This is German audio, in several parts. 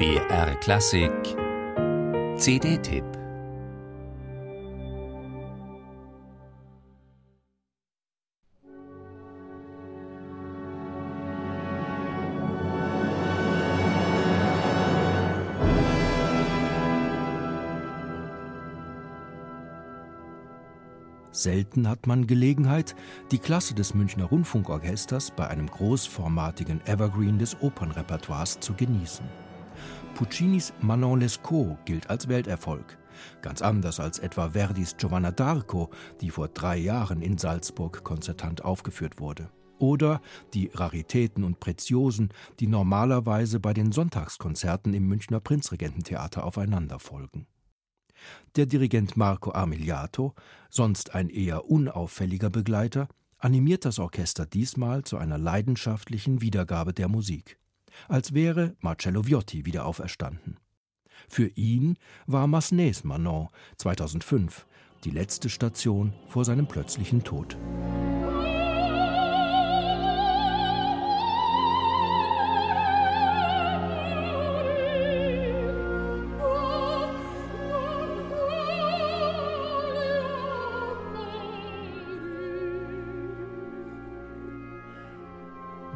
BR Klassik CD-Tipp Selten hat man Gelegenheit, die Klasse des Münchner Rundfunkorchesters bei einem großformatigen Evergreen des Opernrepertoires zu genießen. Puccinis Manon Lescaut gilt als Welterfolg. Ganz anders als etwa Verdis Giovanna d'Arco, die vor drei Jahren in Salzburg konzertant aufgeführt wurde. Oder die Raritäten und Preziosen, die normalerweise bei den Sonntagskonzerten im Münchner Prinzregententheater aufeinander folgen. Der Dirigent Marco Armigliato, sonst ein eher unauffälliger Begleiter, animiert das Orchester diesmal zu einer leidenschaftlichen Wiedergabe der Musik, als wäre Marcello Viotti wieder auferstanden. Für ihn war Massenets Manon 2005 die letzte Station vor seinem plötzlichen Tod.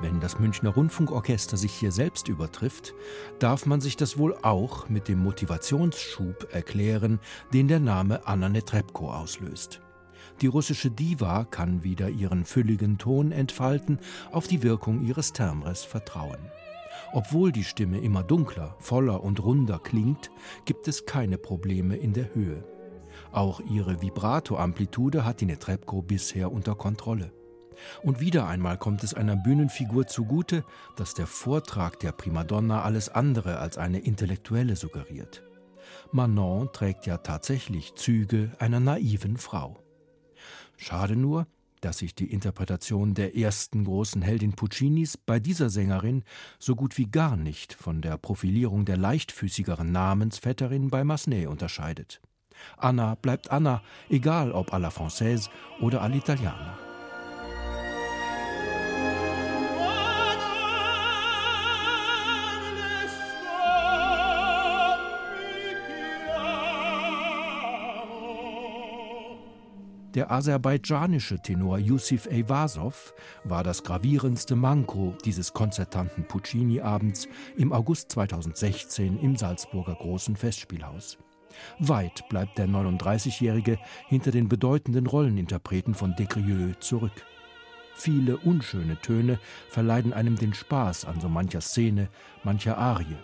Wenn das Münchner Rundfunkorchester sich hier selbst übertrifft, darf man sich das wohl auch mit dem Motivationsschub erklären, den der Name Anna Netrebko auslöst. Die russische Diva kann wieder ihren fülligen Ton entfalten, auf die Wirkung ihres Timbres vertrauen. Obwohl die Stimme immer dunkler, voller und runder klingt, gibt es keine Probleme in der Höhe. Auch ihre Vibrato-Amplitude hat die Netrebko bisher unter Kontrolle. Und wieder einmal kommt es einer Bühnenfigur zugute, dass der Vortrag der Primadonna alles andere als eine intellektuelle suggeriert. Manon trägt ja tatsächlich Züge einer naiven Frau. Schade nur, dass sich die Interpretation der ersten großen Heldin Puccinis bei dieser Sängerin so gut wie gar nicht von der Profilierung der leichtfüßigeren Namensvetterin bei Massenet unterscheidet. Anna bleibt Anna, egal ob à la Française oder all'Italiana. Der aserbaidschanische Tenor Yusif Eyvasov war das gravierendste Manko dieses konzertanten Puccini-Abends im August 2016 im Salzburger Großen Festspielhaus. Weit bleibt der 39-Jährige hinter den bedeutenden Rolleninterpreten von Descrieux zurück. Viele unschöne Töne verleiden einem den Spaß an so mancher Szene, mancher Arie.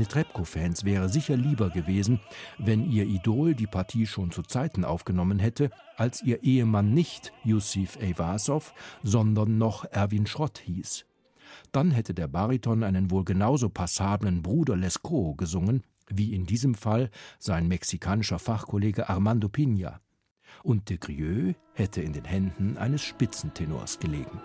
Netrebko-Fans wäre sicher lieber gewesen, wenn ihr Idol die Partie schon zu Zeiten aufgenommen hätte, als ihr Ehemann nicht Yusif Eyvasov, sondern noch Erwin Schrott hieß. Dann hätte der Bariton einen wohl genauso passablen Bruder Lescaut gesungen, wie in diesem Fall sein mexikanischer Fachkollege Armando Pina. Und de Grieux hätte in den Händen eines Spitzentenors gelegen.